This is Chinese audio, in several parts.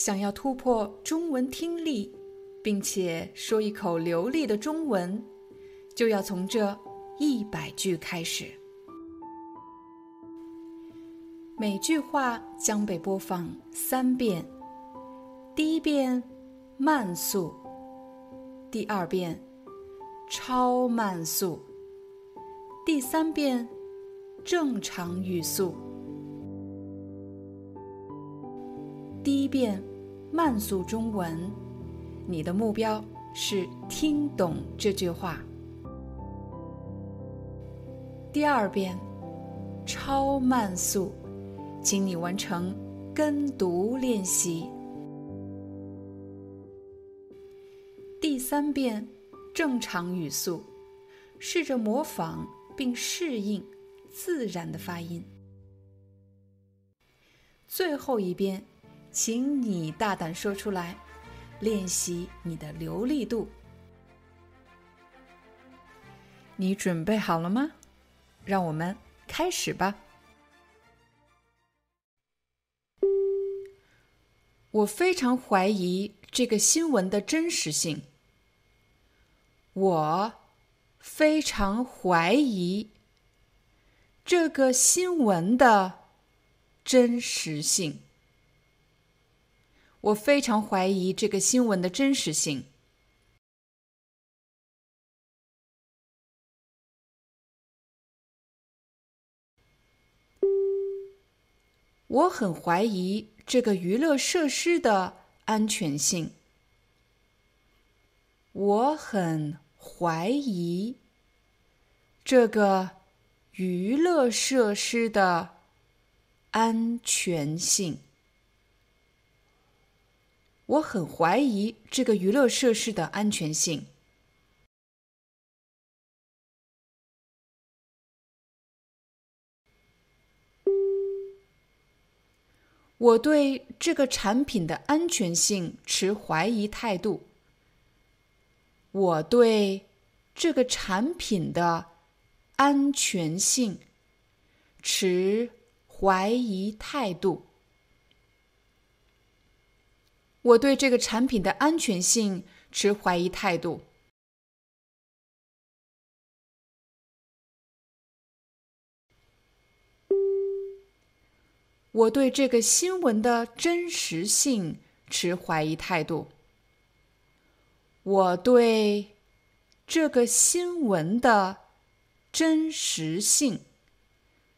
想要突破中文听力，并且说一口流利的中文，就要从这一百句开始。每句话将被播放三遍，第一遍慢速，第二遍超慢速，第三遍正常语速。第一遍慢速中文，你的目标是听懂这句话。第二遍超慢速，请你完成跟读练习。第三遍正常语速，试着模仿并适应自然的发音。最后一遍。请你大胆说出来，练习你的流利度。你准备好了吗？让我们开始吧。我非常怀疑这个新闻的真实性。我非常怀疑这个新闻的真实性。我非常怀疑这个新闻的真实性。我很怀疑这个娱乐设施的安全性。我很怀疑这个娱乐设施的安全性。我很怀疑这个娱乐设施的安全性。我对这个产品的安全性持怀疑态度。我对这个产品的安全性持怀疑态度。我对这个产品的安全性持怀疑态度。我对这个新闻的真实性持怀疑态度。我对这个新闻的真实性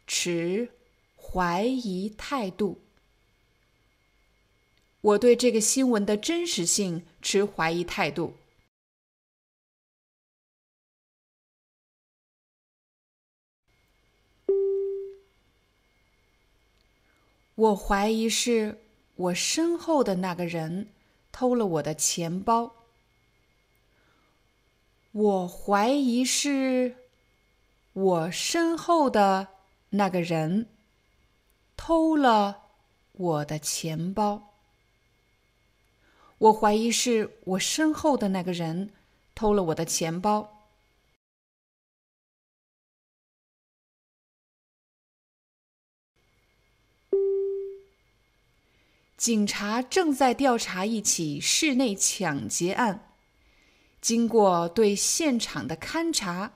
持怀疑态度。我对这个新闻的真实性持怀疑态度。我怀疑是我身后的那个人偷了我的钱包。我怀疑是我身后的那个人偷了我的钱包。我怀疑是我身后的那个人偷了我的钱包。警察正在调查一起室内抢劫案，经过对现场的勘查，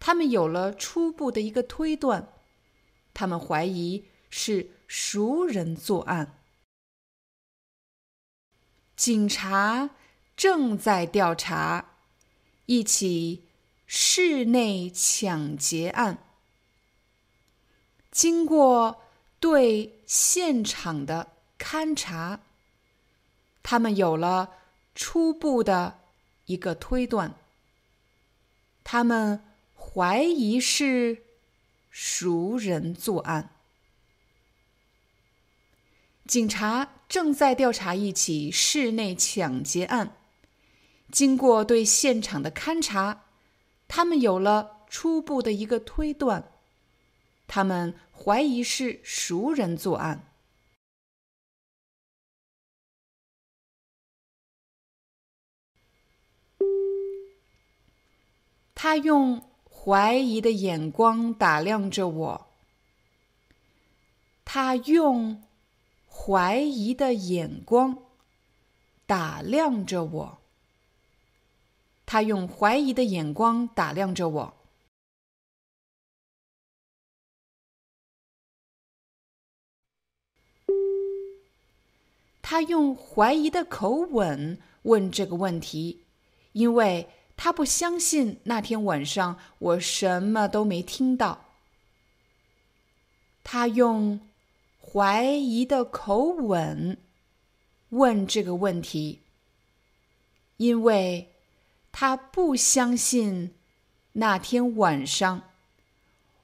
他们有了初步的一个推断，他们怀疑是熟人作案。警察正在调查一起室内抢劫案。经过对现场的勘查，他们有了初步的一个推断。他们怀疑是熟人作案。警察正在调查一起室内抢劫案。经过对现场的勘查，他们有了初步的一个推断：他们怀疑是熟人作案。他用怀疑的眼光打量着我。他用怀疑的眼光打量着我。他用怀疑的眼光打量着我。他用怀疑的口吻问这个问题，因为他不相信那天晚上我什么都没听到。他用怀疑的口吻问这个问题，因为。他不相信那天晚上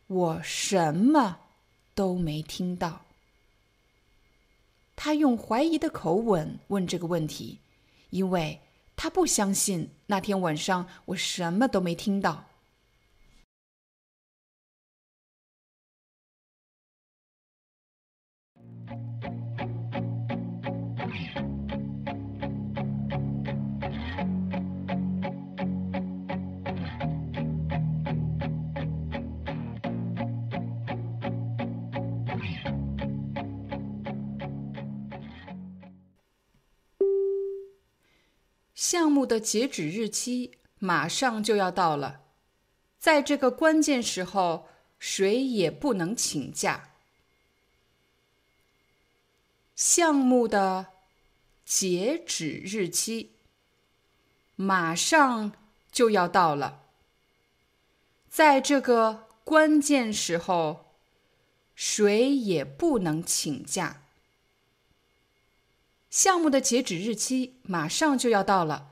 我什么都没听到。他用怀疑的口吻问这个问题，因为他不相信那天晚上我什么都没听到。项目的截止日期马上就要到了，在这个关键时候，谁也不能请假。项目的截止日期马上就要到了，在这个关键时候，谁也不能请假。项目的截止日期马上就要到了，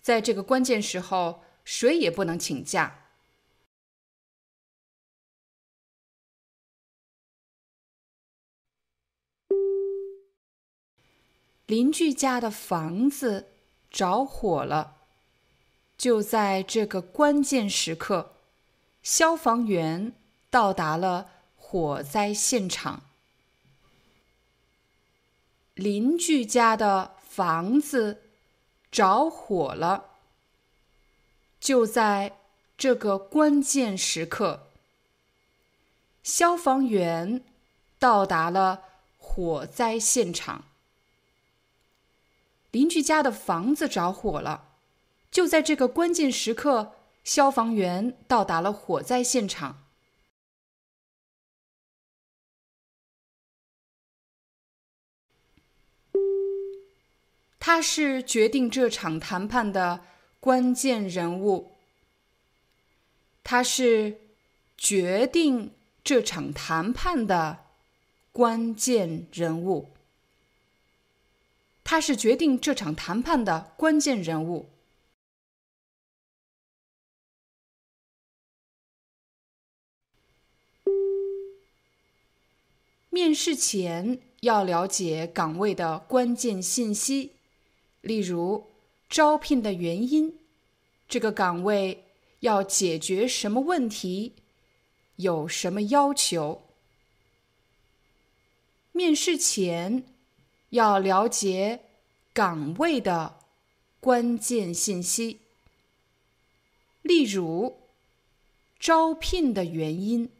在这个关键时候，谁也不能请假。邻居家的房子着火了，就在这个关键时刻，消防员到达了火灾现场。邻居家的房子着火了，就在这个关键时刻，消防员到达了火灾现场。邻居家的房子着火了，就在这个关键时刻，消防员到达了火灾现场。他是决定这场谈判的关键人物。他是决定这场谈判的关键人物。他是决定这场谈判的关键人物。面试前要了解岗位的关键信息。例如，招聘的原因，这个岗位要解决什么问题，有什么要求？面试前要了解岗位的关键信息，例如，招聘的原因，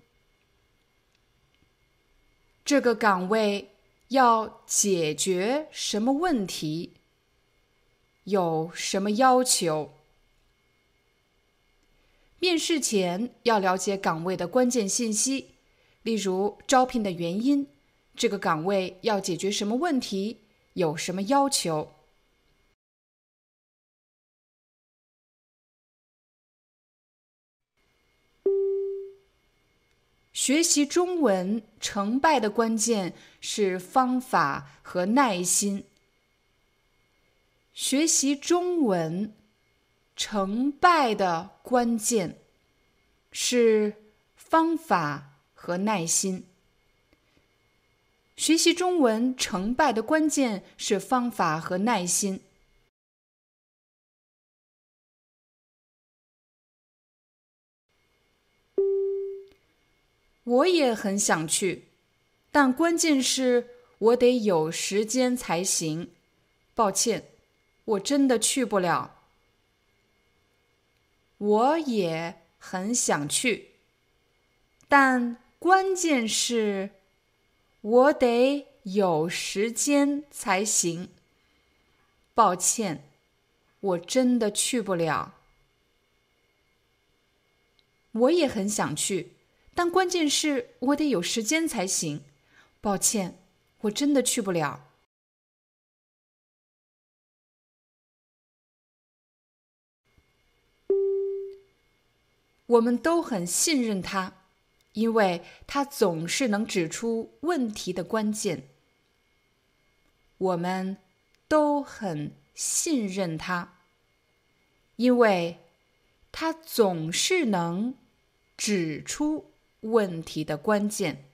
这个岗位要解决什么问题？有什么要求？面试前要了解岗位的关键信息，例如招聘的原因，这个岗位要解决什么问题，有什么要求？学习中文成败的关键是方法和耐心。学习中文成败的关键是方法和耐心。学习中文成败的关键是方法和耐心。我也很想去，但关键是我得有时间才行。抱歉，我真的去不了。我也很想去，但关键是，我得有时间才行。抱歉，我真的去不了。我也很想去。但关键是我得有时间才行。抱歉，我真的去不了。我们都很信任他，因为他总是能指出问题的关键。我们都很信任他，因为他总是能指出。问题的关键，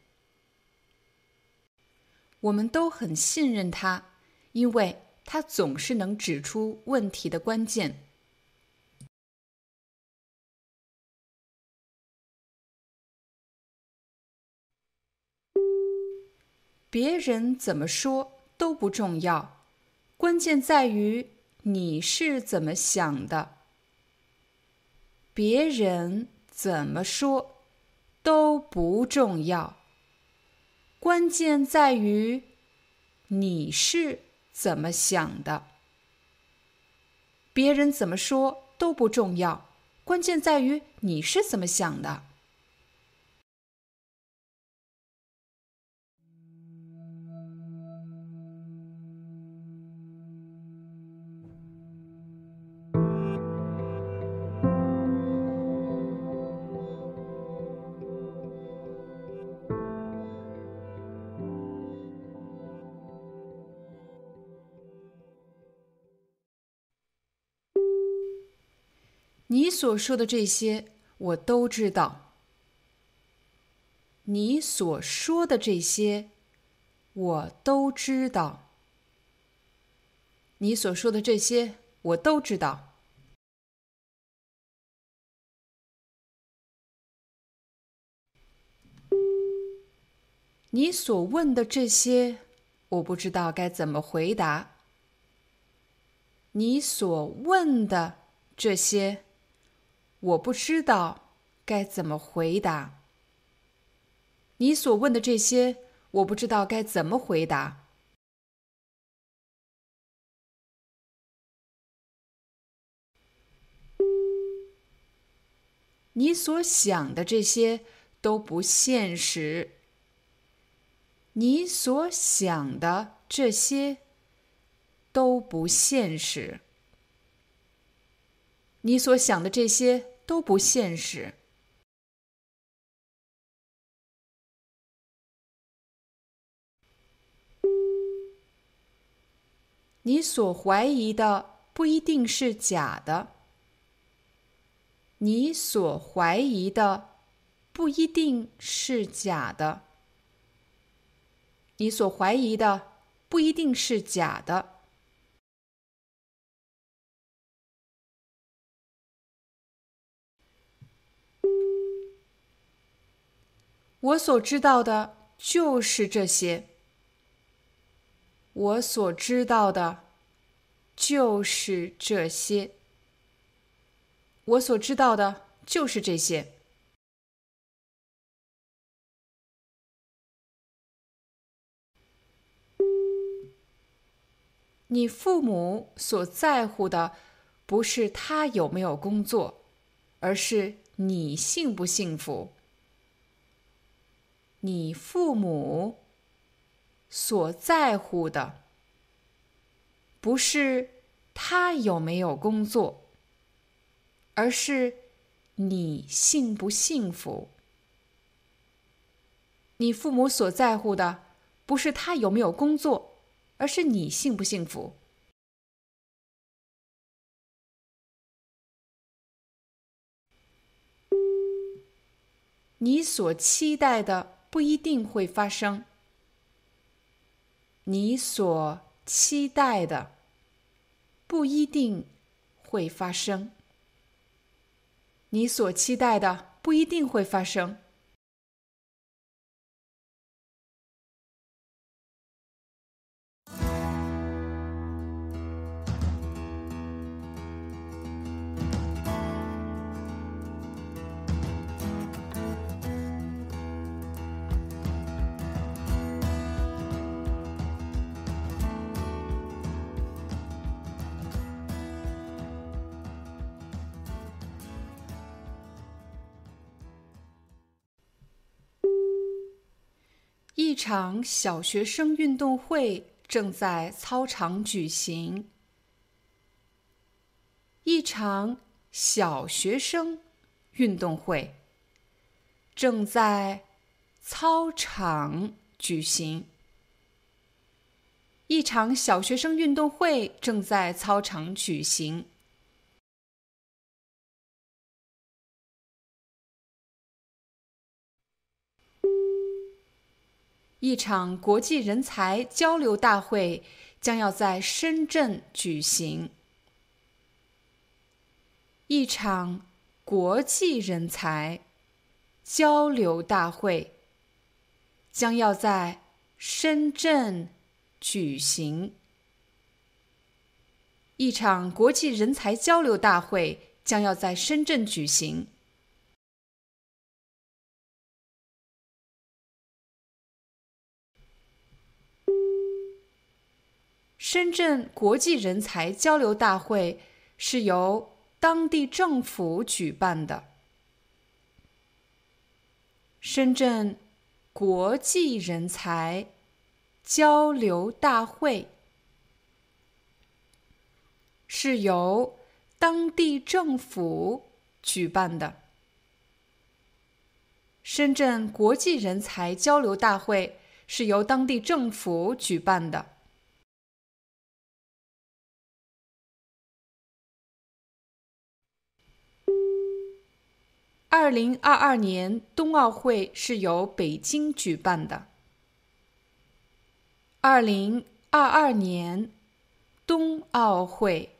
我们都很信任他，因为他总是能指出问题的关键。别人怎么说都不重要，关键在于你是怎么想的。别人怎么说？都不重要，关键在于你是怎么想的。别人怎么说都不重要，关键在于你是怎么想的。你所说的这些，我都知道。你所说的这些，我都知道。你所说的这些，我都知道。你所问的这些，我不知道该怎么回答。你所问的这些。我不知道该怎么回答你所问的这些，我不知道该怎么回答。你所想的这些都不现实。你所想的这些都不现实。你所想的这些。都不现实。你所怀疑的不一定是假的。你所怀疑的不一定是假的。你所怀疑的不一定是假的。我所知道的就是这些。我所知道的就是这些。我所知道的就是这些。你父母所在乎的不是他有没有工作，而是你幸不幸福。你父母所在乎的，不是他有没有工作，而是你幸不幸福。你父母所在乎的，不是他有没有工作，而是你幸不幸福。你所期待的。不一定会发生。你所期待的不一定会发生。你所期待的不一定会发生。一场小学生运动会正在操场举行。一场小学生运动会正在操场举行。一场小学生运动会正在操场举行。一场国际人才交流大会将要在深圳举行。一场国际人才交流大会将要在深圳举行。一场国际人才交流大会将要在深圳举行。深圳国际人才交流大会是由当地政府举办的。深圳国际人才交流大会是由当地政府举办的。深圳国际人才交流大会是由当地政府举办的。二零二二年冬奥会是由北京举办的。二零二二年冬奥会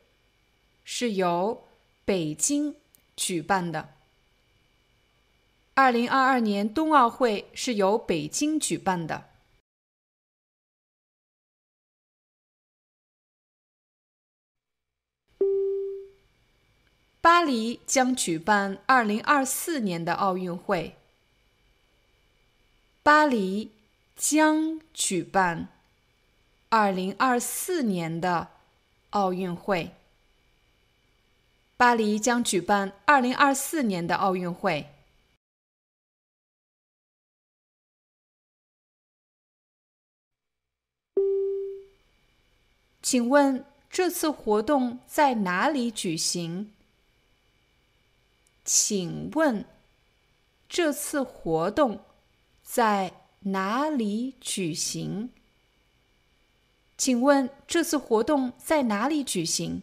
是由北京举办的。二零二二年冬奥会是由北京举办的。巴黎将举办二零二四年的奥运会。巴黎将举办二零二四年的奥运会。巴黎将举办二零二四年的奥运会。请问这次活动在哪里举行？请问这次活动在哪里举行？请问这次活动在哪里举行？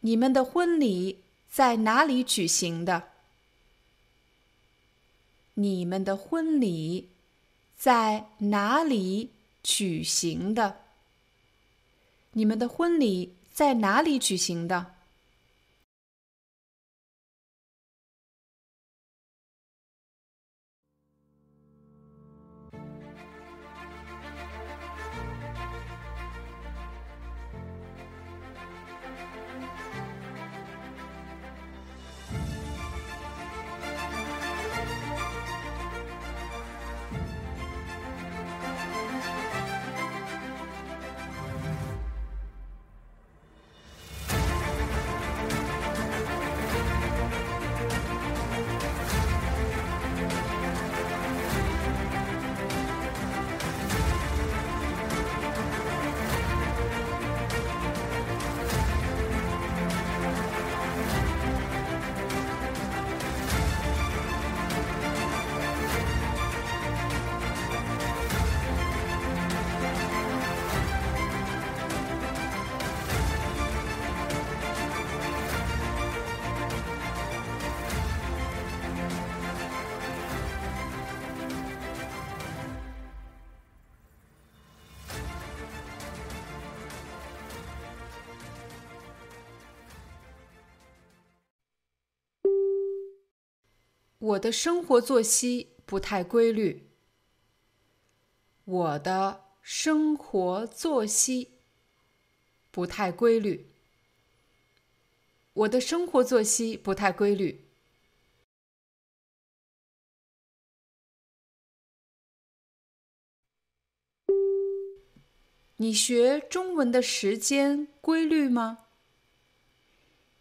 你们的婚礼在哪里举行的？你们的婚礼在哪里举行的？你们的婚礼在哪里举行的？我的生活作息不太规律。我的生活作息不太规律。我的生活作息不太规律。你学中文的时间规律吗？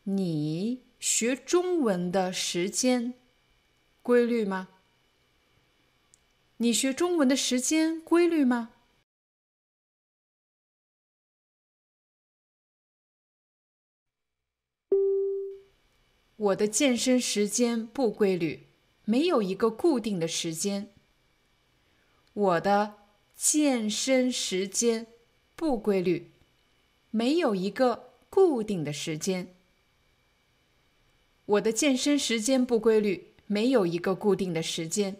你学中文的时间规律吗？你学中文的时间规律吗？我的健身时间不规律，没有一个固定的时间。我的健身时间。不规律，没有一个固定的时间。我的健身时间不规律，没有一个固定的时间。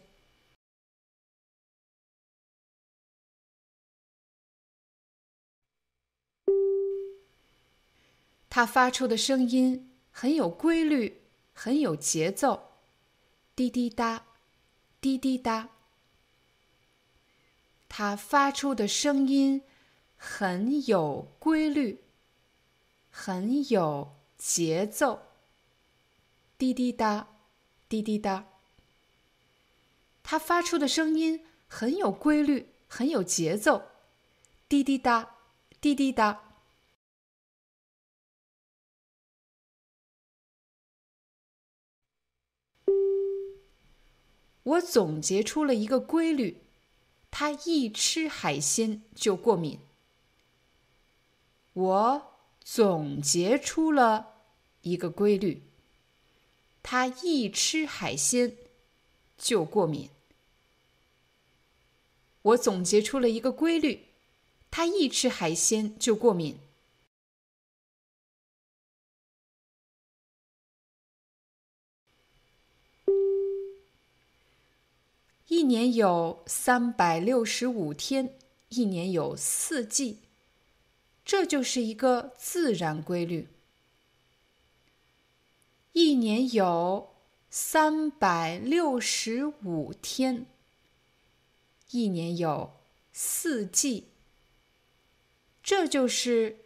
它发出的声音很有规律，很有节奏，滴滴答，滴滴答。它发出的声音。很有规律，很有节奏，滴滴答，滴滴答。它发出的声音很有规律，很有节奏，滴滴答，滴滴答。我总结出了一个规律：它一吃海鲜就过敏。我总结出了一个规律：他一吃海鲜就过敏。我总结出了一个规律：他一吃海鲜就过敏。一年有三百六十五天，一年有四季。这就是一个自然规律。一年有三百六十五天，一年有四季。这就是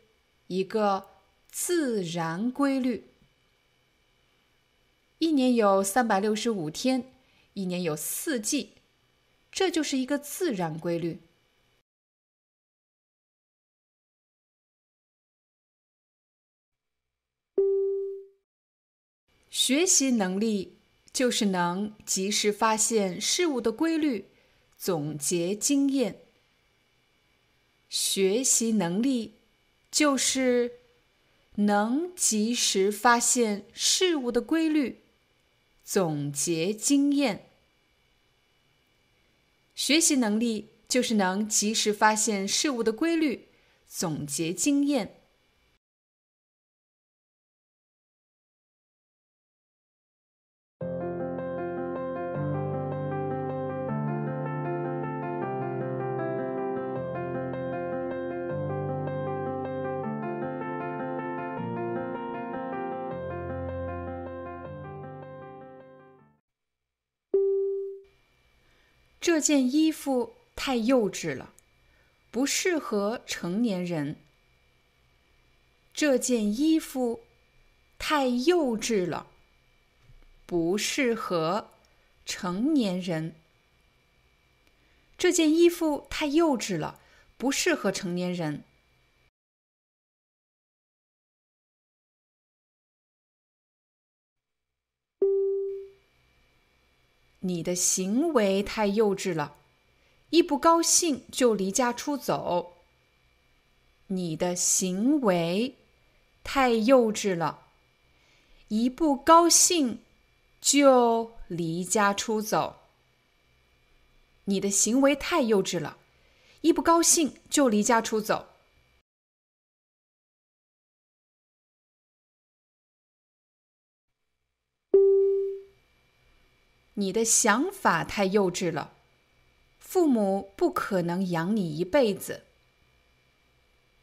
一个自然规律。一年有三百六十五天，一年有四季。这就是一个自然规律。学习能力就是能及时发现事物的规律，总结经验。学习能力就是能及时发现事物的规律，总结经验。学习能力就是能及时发现事物的规律，总结经验。这件衣服太幼稚了，不适合成年人。这件衣服太幼稚了，不适合成年人。这件衣服太幼稚了，不适合成年人。你的行为太幼稚了，一不高兴就离家出走。你的行为太幼稚了，一不高兴就离家出走。你的行为太幼稚了，一不高兴就离家出走。你的想法太幼稚了，父母不可能养你一辈子。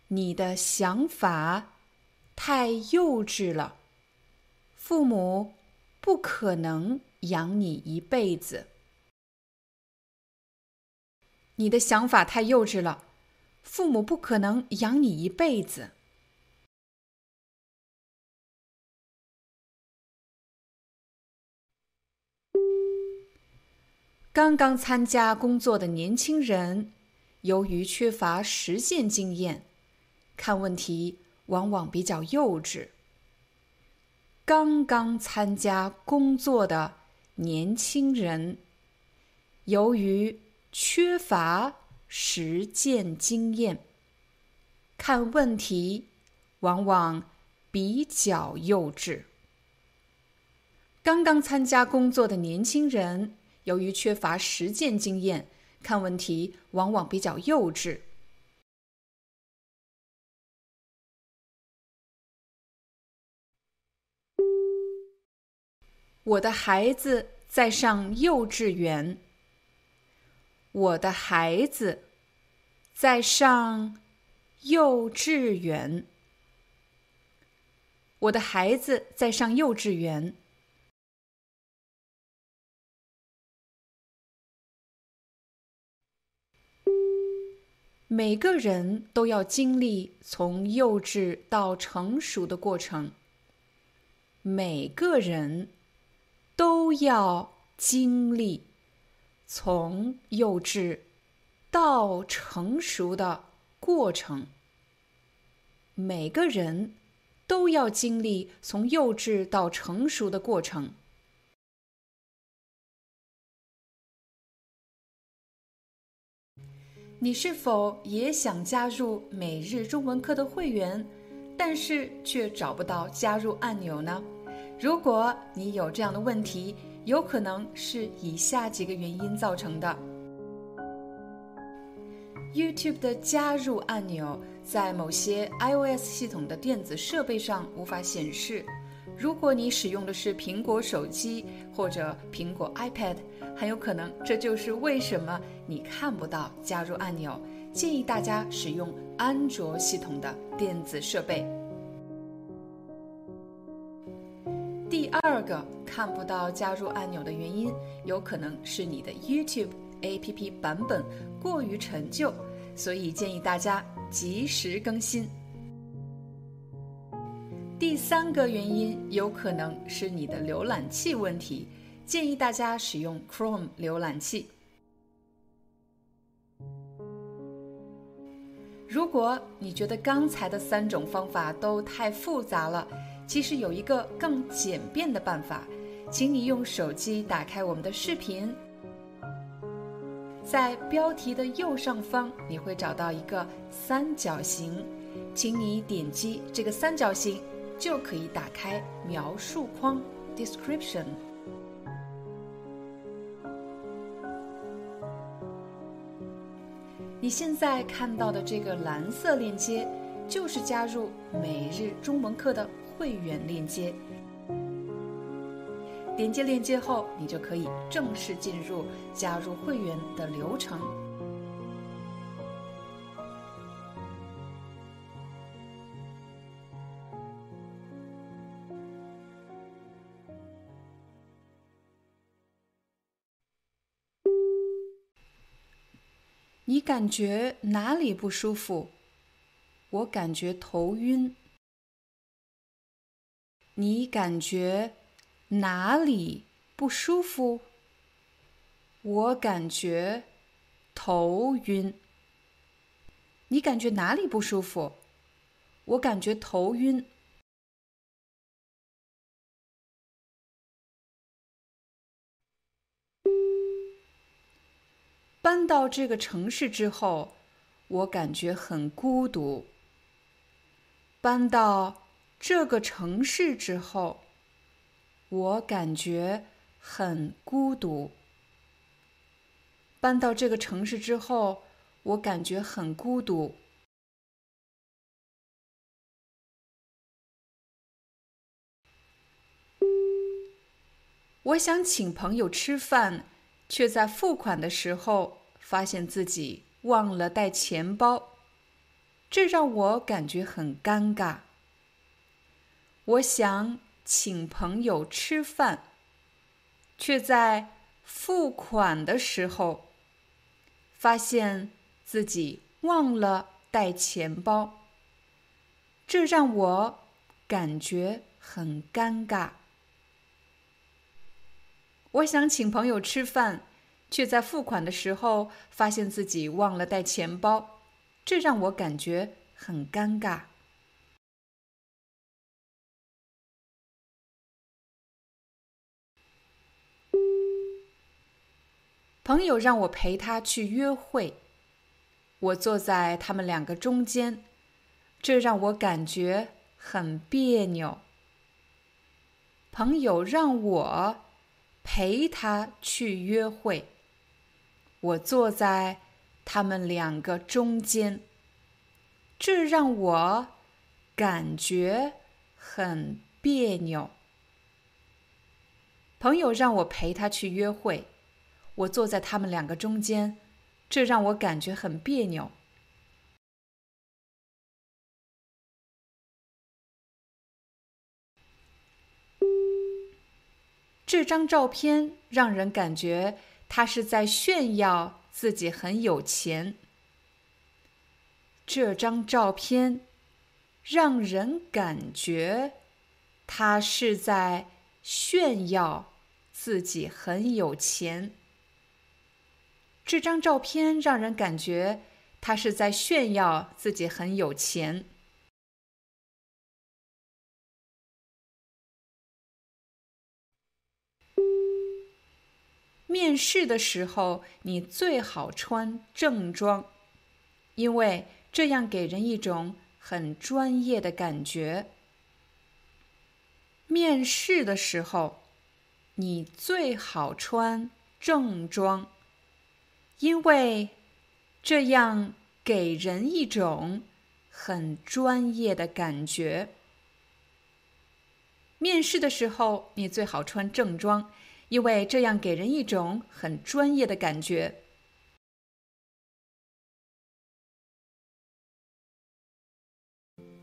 你的想法太幼稚了，父母不可能养你一辈子。你的想法太幼稚了，父母不可能养你一辈子。刚刚参加工作的年轻人，由于缺乏实践经验，看问题往往比较幼稚。刚刚参加工作的年轻人，由于缺乏实践经验，看问题往往比较幼稚。刚刚参加工作的年轻人。由于缺乏实践经验，看问题往往比较幼稚。我的孩子在上幼稚园。我的孩子在上幼稚园。我的孩子在上幼稚园。每个人都要经历从幼稚到成熟的过程。每个人都要经历从幼稚到成熟的过程。每个人都要经历从幼稚到成熟的过程。你是否也想加入每日中文课的会员，但是却找不到加入按钮呢？如果你有这样的问题，有可能是以下几个原因造成的：YouTube 的加入按钮在某些 iOS 系统的电子设备上无法显示。如果你使用的是苹果手机或者苹果 iPad，很有可能这就是为什么你看不到加入按钮。建议大家使用安卓系统的电子设备。第二个看不到加入按钮的原因，有可能是你的 YouTube APP 版本过于陈旧，所以建议大家及时更新。第三个原因有可能是你的浏览器问题，建议大家使用 Chrome 浏览器。如果你觉得刚才的三种方法都太复杂了，其实有一个更简便的办法，请你用手机打开我们的视频，在标题的右上方你会找到一个三角形，请你点击这个三角形。就可以打开描述框 （description）。你现在看到的这个蓝色链接，就是加入每日中文课的会员链接。点击链接后，你就可以正式进入加入会员的流程。感觉哪里不舒服？我感觉头晕。你感觉哪里不舒服？我感觉头晕。你感觉哪里不舒服？我感觉头晕。搬到这个城市之后，我感觉很孤独。搬到这个城市之后，我感觉很孤独。搬到这个城市之后，我感觉很孤独。我想请朋友吃饭。却在付款的时候发现自己忘了带钱包，这让我感觉很尴尬。我想请朋友吃饭，却在付款的时候发现自己忘了带钱包，这让我感觉很尴尬。我想请朋友吃饭，却在付款的时候发现自己忘了带钱包，这让我感觉很尴尬。朋友让我陪他去约会，我坐在他们两个中间，这让我感觉很别扭。朋友让我陪他去约会，我坐在他们两个中间，这让我感觉很别扭。朋友让我陪他去约会。我坐在他们两个中间，这让我感觉很别扭。这张照片让人感觉他是在炫耀自己很有钱。这张照片让人感觉他是在炫耀自己很有钱。这张照片让人感觉他是在炫耀自己很有钱。面试的时候，你最好穿正装，因为这样给人一种很专业的感觉。面试的时候，你最好穿正装。因为这样给人一种很专业的感觉。面试的时候，你最好穿正装，因为这样给人一种很专业的感觉。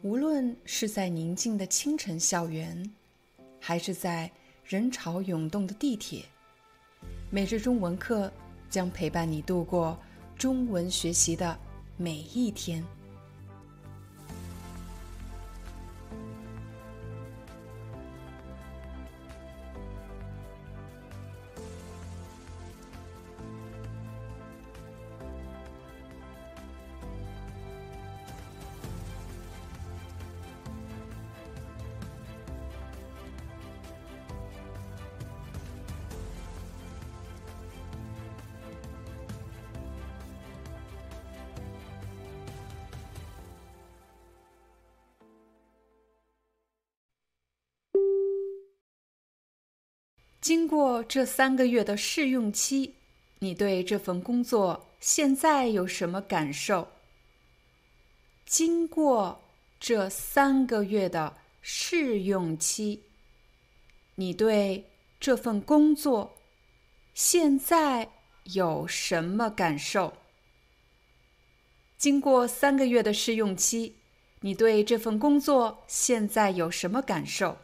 无论是在宁静的清晨校园，还是在人潮涌动的地铁，每日中文课。将陪伴你度过中文学习的每一天。这三个月的试用期，你对这份工作现在有什么感受？经过这三个月的试用期，你对这份工作现在有什么感受？经过三个月的试用期，你对这份工作现在有什么感受？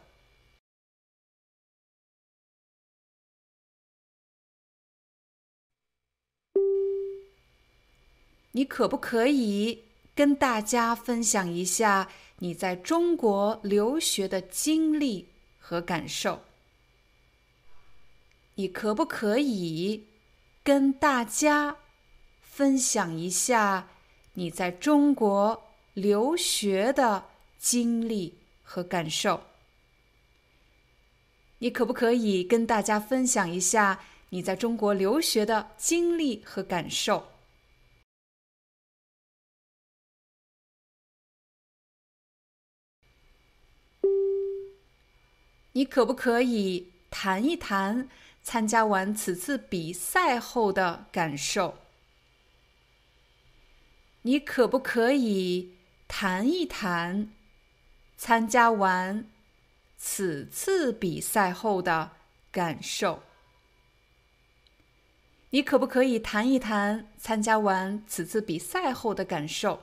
你可不可以跟大家分享一下你在中国留学的经历和感受？你可不可以跟大家分享一下你在中国留学的经历和感受？你可不可以跟大家分享一下你在中国留学的经历和感受？你可不可以谈一谈参加完此次比赛后的感受？你可不可以谈一谈参加完此次比赛后的感受？你可不可以谈一谈参加完此次比赛后的感受？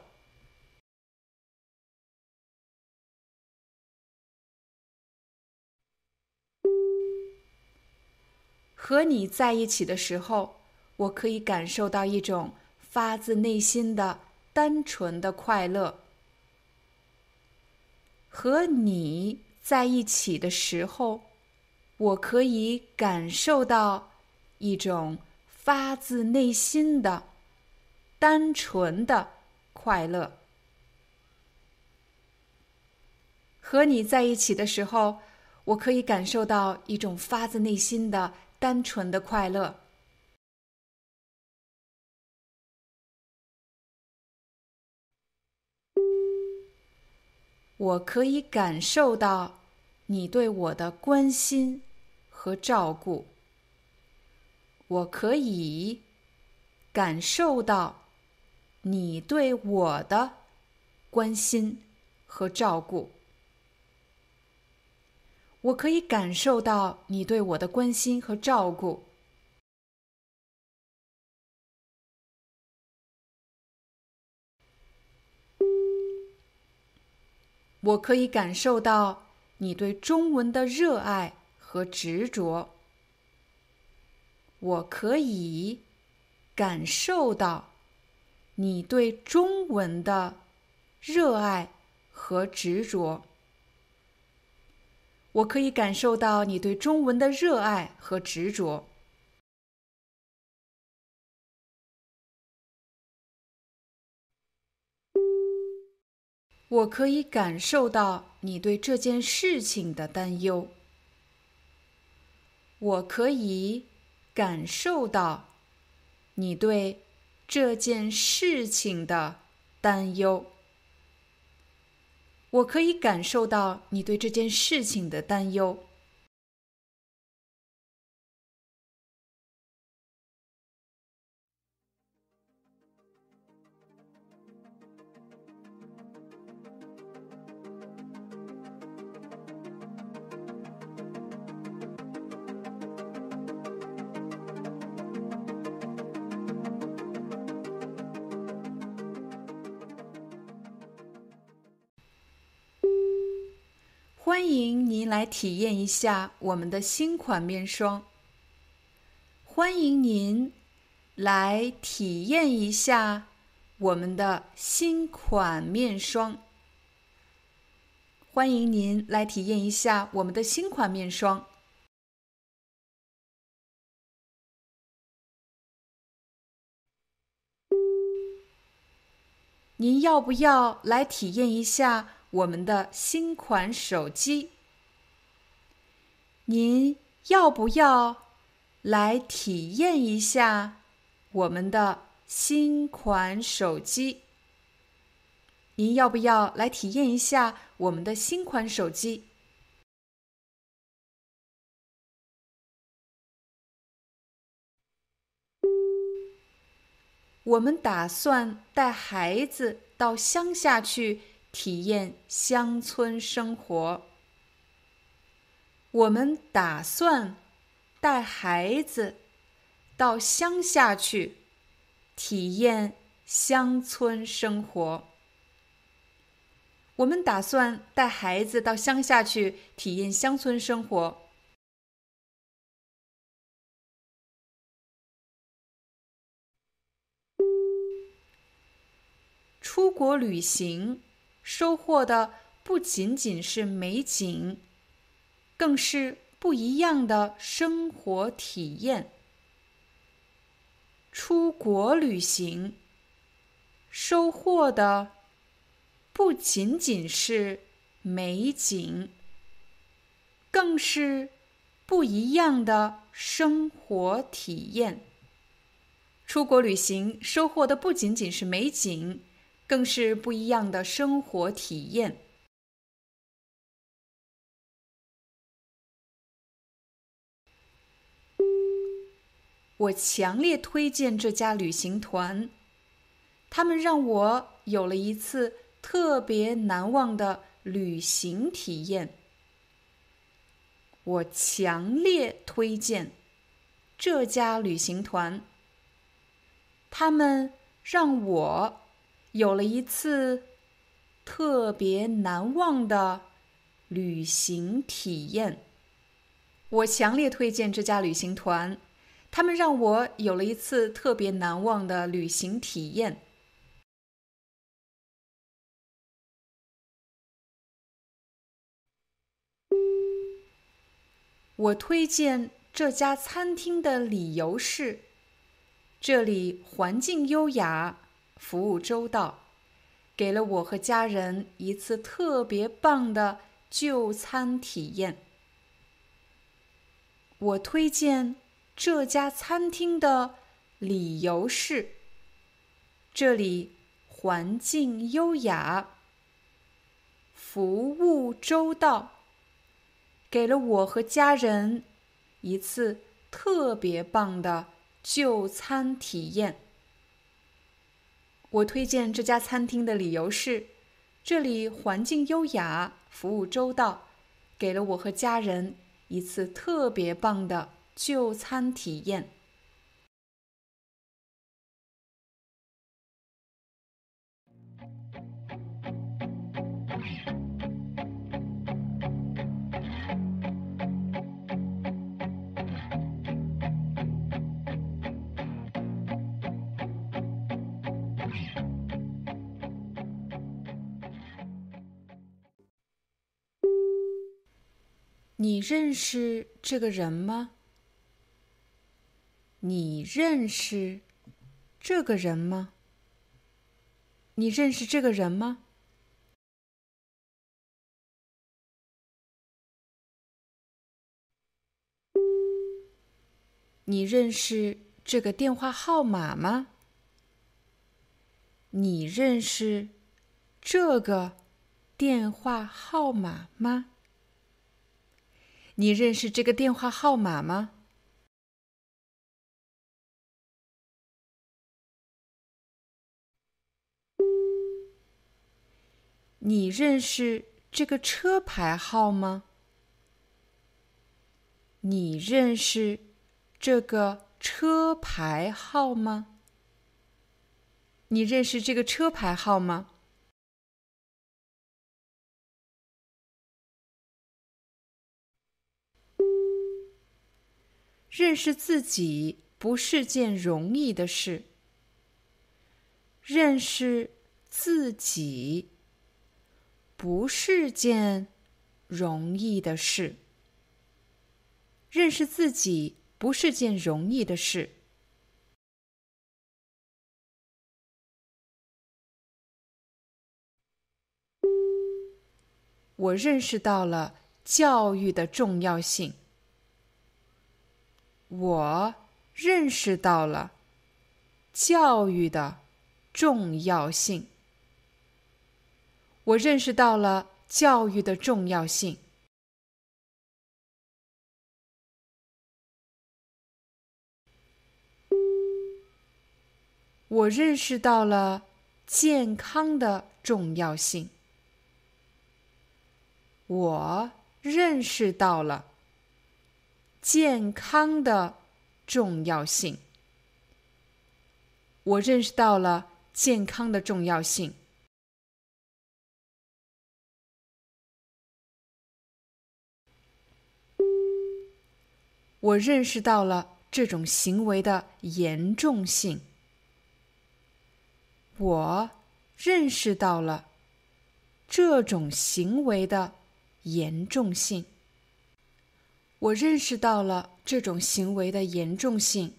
和你在一起的时候，我可以感受到一种发自内心的单纯的快乐。和你在一起的时候，我可以感受到一种发自内心的单纯的快乐。和你在一起的时候，我可以感受到一种发自内心的单纯的快乐。我可以感受到你对我的关心和照顾。我可以感受到你对我的关心和照顾。我可以感受到你对我的关心和照顾。我可以感受到你对中文的热爱和执着。我可以感受到你对中文的热爱和执着。我可以感受到你对中文的热爱和执着。我可以感受到你对这件事情的担忧。我可以感受到你对这件事情的担忧。我可以感受到你对这件事情的担忧。欢迎您来体验一下我们的新款面霜。欢迎您来体验一下我们的新款面霜。欢迎您来体验一下我们的新款面霜。您要不要来体验一下？我们的新款手机，您要不要来体验一下我们的新款手机？您要不要来体验一下我们的新款手机？我们打算带孩子到乡下去。体验乡村生活。我们打算带孩子到乡下去体验乡村生活。我们打算带孩子到乡下去体验乡村生活。出国旅行。收获的不仅仅是美景，更是不一样的生活体验。出国旅行，收获的不仅仅是美景，更是不一样的生活体验。出国旅行收获的不仅仅是美景。更是不一样的生活体验。我强烈推荐这家旅行团，他们让我有了一次特别难忘的旅行体验。我强烈推荐这家旅行团，他们让我。有了一次特别难忘的旅行体验。我强烈推荐这家旅行团，他们让我有了一次特别难忘的旅行体验。我推荐这家餐厅的理由是，这里环境优雅，服务周到，给了我和家人一次特别棒的就餐体验。我推荐这家餐厅的理由是，这里环境优雅，服务周到。给了我和家人一次特别棒的就餐体验。我推荐这家餐厅的理由是，这里环境优雅，服务周到，给了我和家人一次特别棒的就餐体验。你认识这个人吗？你认识这个人吗？你认识这个人吗？你认识这个电话号码吗？你认识这个电话号码吗？你认识这个电话号码吗？你认识这个车牌号吗？你认识这个车牌号吗？你认识这个车牌号吗？认识自己不是件容易的事。认识自己不是件容易的事。认识自己不是件容易的事。我认识到了教育的重要性。我认识到了教育的重要性。我认识到了教育的重要性。我认识到了健康的重要性。我认识到了。健康的重要性，我认识到了健康的重要性。我认识到了这种行为的严重性。我认识到了这种行为的严重性。我认识到了这种行为的严重性。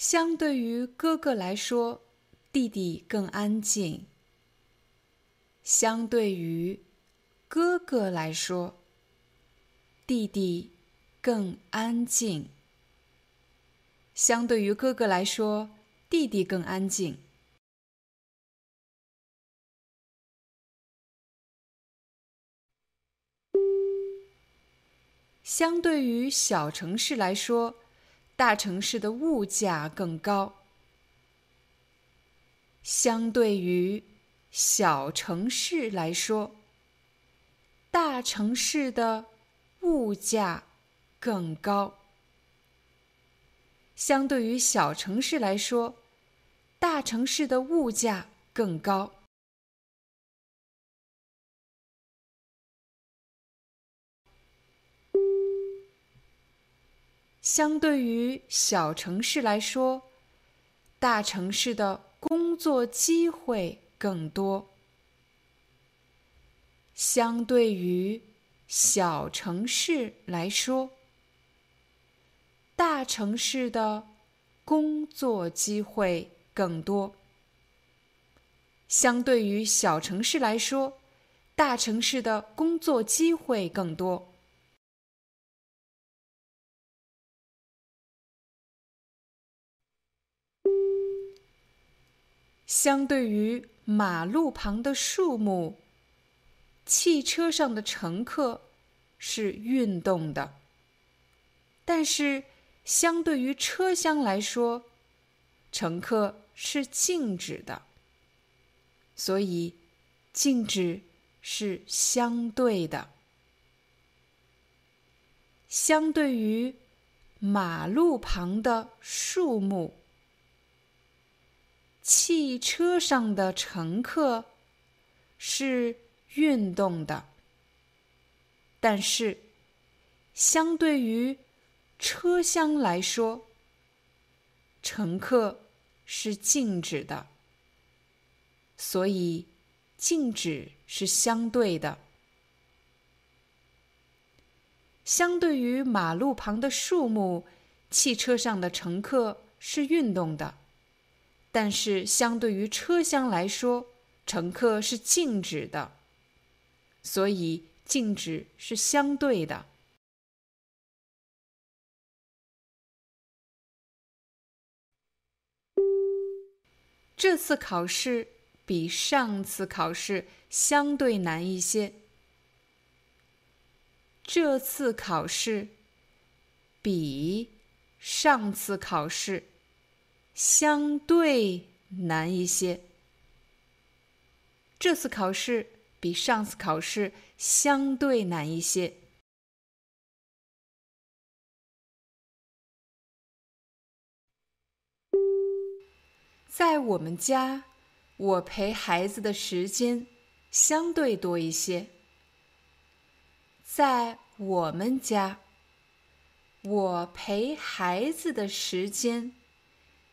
相对于哥哥来说，弟弟更安静。相对于哥哥来说，弟弟更安静。相对于哥哥来说，弟弟更安静。相对于小城市来说，大城市的物价更高。相对于小城市来说，大城市的物价更高。相对于小城市来说，大城市的物价更高。相对于小城市来说，大城市的工作机会更多。相对于小城市来说，大城市的工作机会更多。相对于小城市来说，大城市的工作机会更多。相对于马路旁的树木，汽车上的乘客是运动的；但是，相对于车厢来说，乘客是静止的。所以，静止是相对的。相对于马路旁的树木。汽车上的乘客是运动的，但是相对于车厢来说，乘客是静止的，所以静止是相对的。相对于马路旁的树木，汽车上的乘客是运动的。但是，相对于车厢来说，乘客是静止的，所以静止是相对的。这次考试比上次考试相对难一些。这次考试比上次考试。相对难一些。这次考试比上次考试相对难一些。在我们家，我陪孩子的时间相对多一些。在我们家，我陪孩子的时间。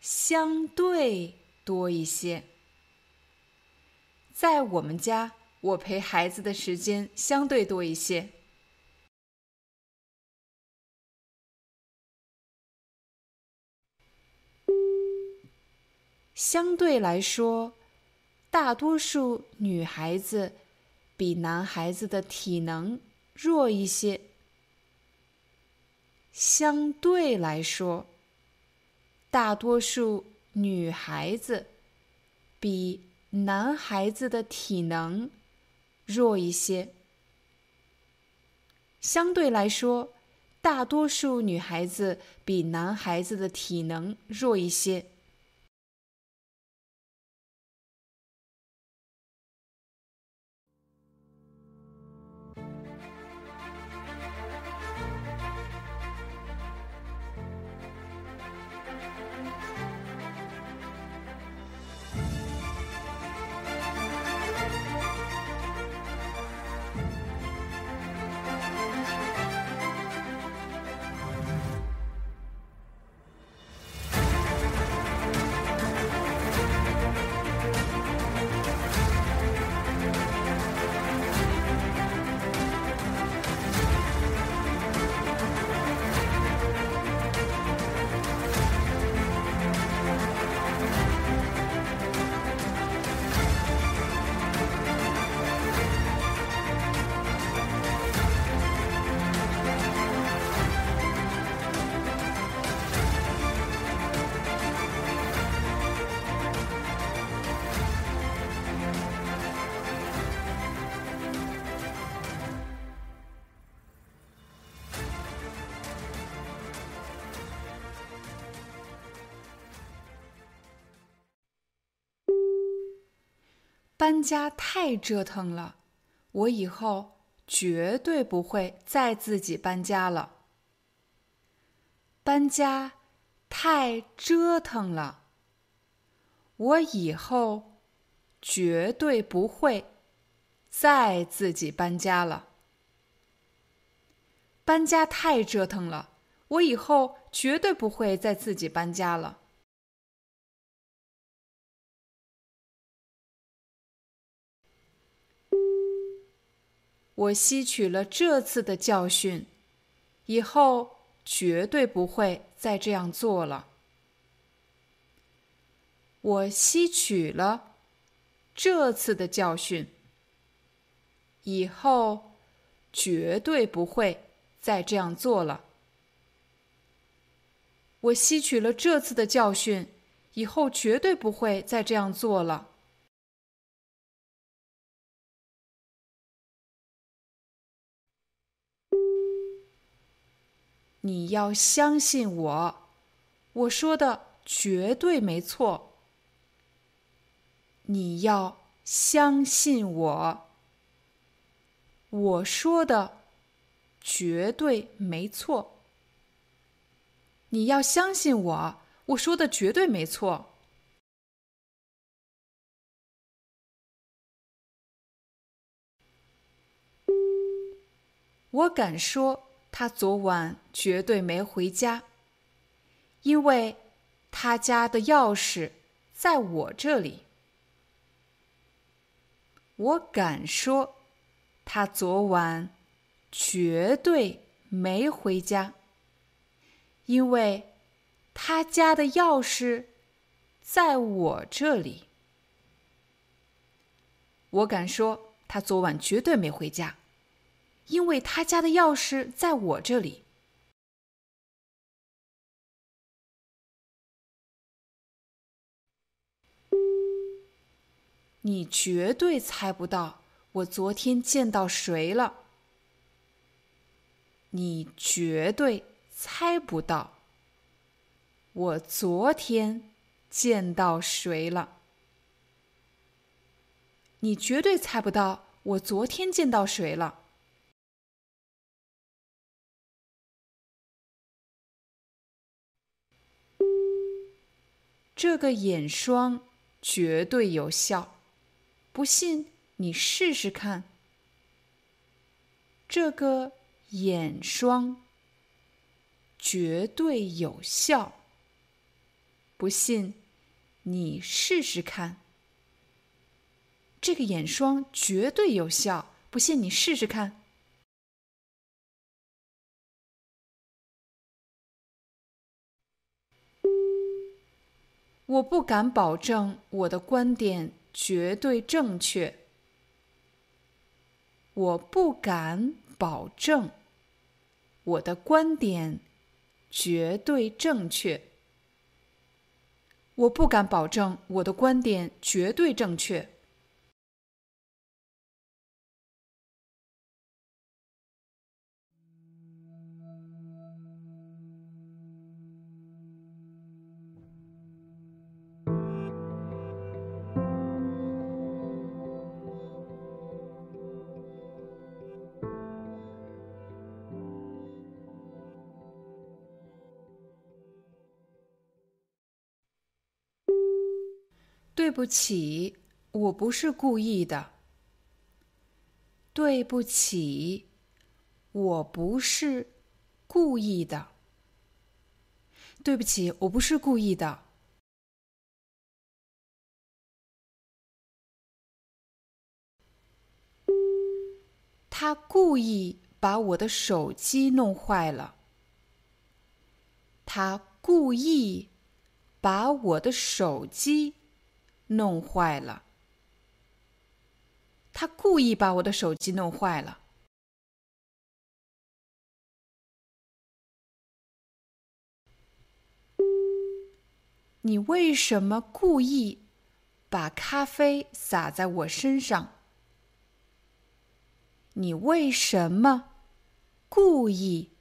相对多一些，在我们家，我陪孩子的时间相对多一些。相对来说，大多数女孩子比男孩子的体能弱一些。相对来说。大多数女孩子比男孩子的体能弱一些。相对来说，大多数女孩子比男孩子的体能弱一些。搬家太折腾了，我以后绝对不会再自己搬家了。搬家太折腾了，我以后绝对不会再自己搬家了。搬家太折腾了，我以后绝对不会再自己搬家了。我吸取了这次的教训，以后绝对不会再这样做了。我吸取了这次的教训，以后绝对不会再这样做了。我吸取了这次的教训，以后绝对不会再这样做了。你要相信我，我说的绝对没错。你要相信我，我说的绝对没错。你要相信我，我说的绝对没错。我敢说。他昨晚绝对没回家，因为他家的钥匙在我这里。我敢说，他昨晚绝对没回家，因为他家的钥匙在我这里。我敢说，他昨晚绝对没回家。因为他家的钥匙在我这里。你绝对猜不到我昨天见到谁了。你绝对猜不到我昨天见到谁了。你绝对猜不到我昨天见到谁了。这个眼霜绝对有效，不信你试试看。这个眼霜绝对有效，不信你试试看。这个眼霜绝对有效，不信你试试看。我不敢保证我的观点绝对正确。我不敢保证我的观点绝对正确。我不敢保证我的观点绝对正确。不起，我不是故意的。对不起，我不是故意的。对不起，我不是故意的。他故意把我的手机弄坏了。他故意把我的手机。弄坏了，他故意把我的手机弄坏了。你为什么故意把咖啡洒在我身上？你为什么故意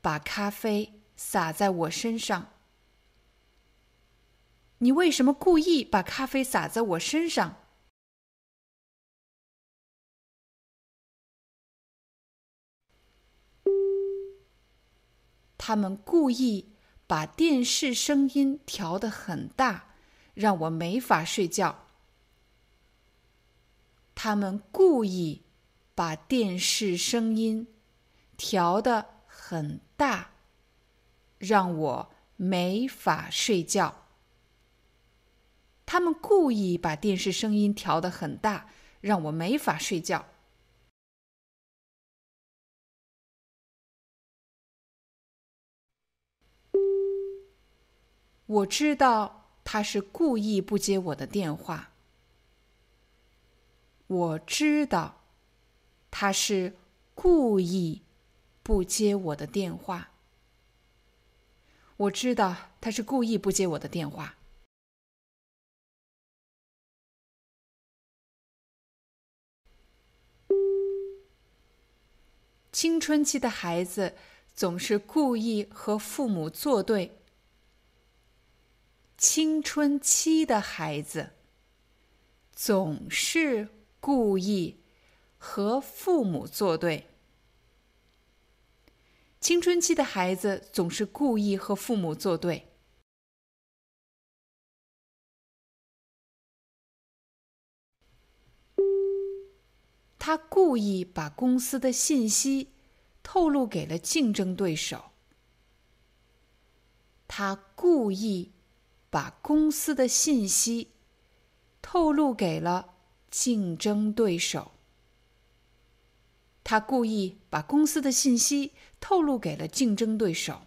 把咖啡洒在我身上？你为什么故意把咖啡洒在我身上？他们故意把电视声音调得很大让我没法睡觉。他们故意把电视声音调得很大让我没法睡觉。他们故意把电视声音调得很大，让我没法睡觉。我知道他是故意不接我的电话。我知道他是故意不接我的电话。我知道他是故意不接我的电话。青春期的孩子总是故意和父母作对。青春期的孩子总是故意和父母作对。青春期的孩子总是故意和父母作对。他故意把公司的信息透露给了竞争对手。他故意。把公司的信息透露给了竞争对手。他故意把公司的信息透露给了竞争对手。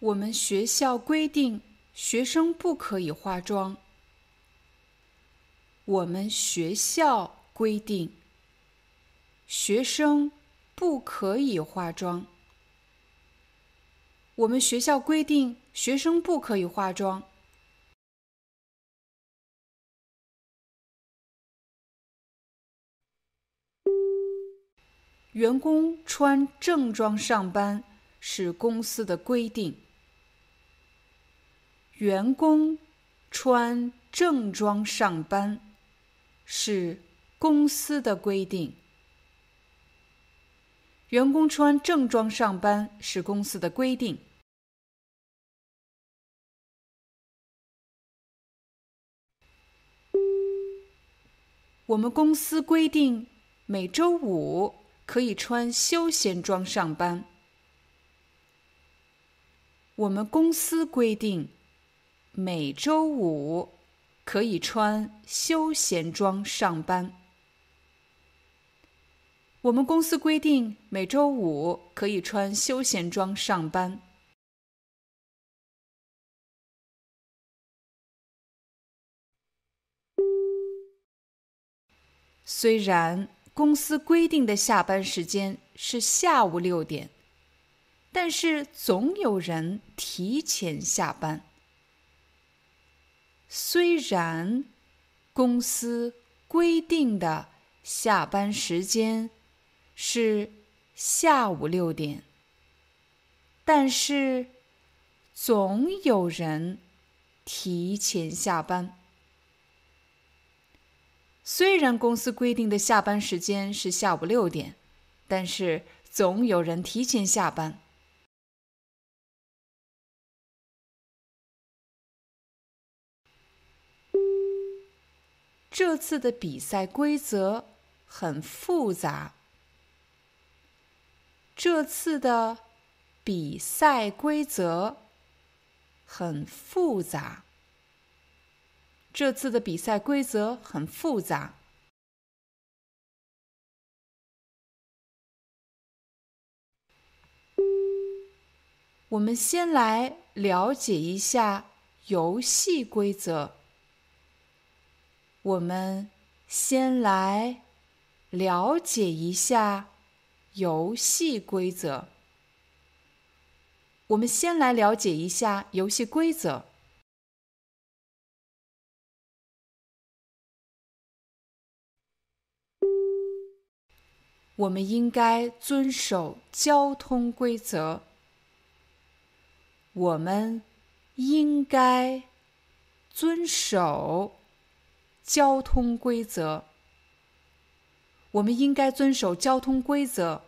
我们学校规定，学生不可以化妆。我们学校规定，学生不可以化妆。我们学校规定，学生不可以化妆。员工穿正装上班是公司的规定。员工穿正装上班是公司的规定。员工穿正装上班是公司的规定。我们公司规定每周五可以穿休闲装上班。我们公司规定。每周五可以穿休闲装上班。我们公司规定每周五可以穿休闲装上班。虽然公司规定的下班时间是下午六点，但是总有人提前下班。虽然公司规定的下班时间是下午六点，但是总有人提前下班。虽然公司规定的下班时间是下午六点，但是总有人提前下班。这次的比赛规则很复杂。这次的比赛规则很复杂。这次的比赛规则很复杂。我们先来了解一下游戏规则。我们先来了解一下游戏规则。我们先来了解一下游戏规则。我们应该遵守交通规则。我们应该遵守交通规则。我们应该遵守交通规则。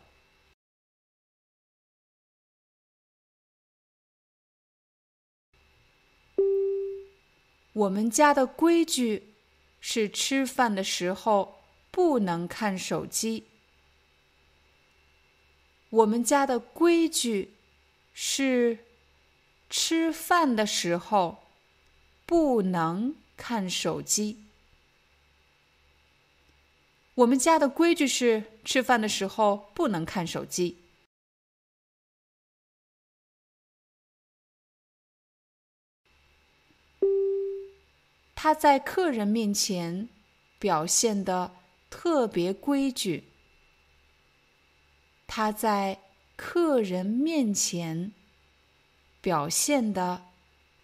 我们家的规矩是吃饭的时候不能看手机。我们家的规矩是吃饭的时候不能看手机。我们家的规矩是吃饭的时候不能看手机。他在客人面前表现的特别规矩。他在客人面前表现的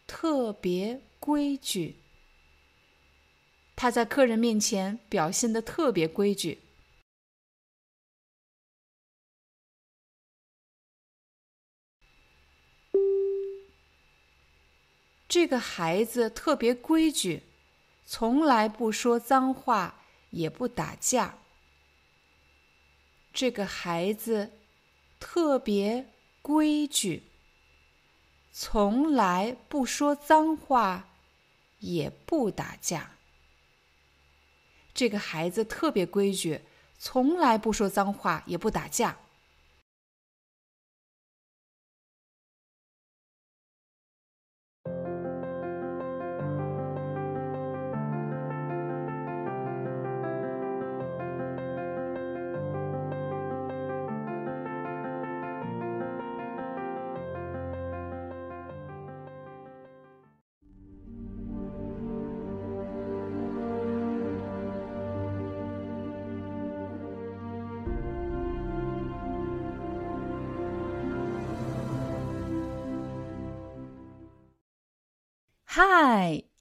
特别规矩。他在客人面前表现的特别规矩。这个孩子特别规矩，从来不说脏话，也不打架。这个孩子特别规矩，从来不说脏话，也不打架。这个孩子特别规矩，从来不说脏话，也不打架。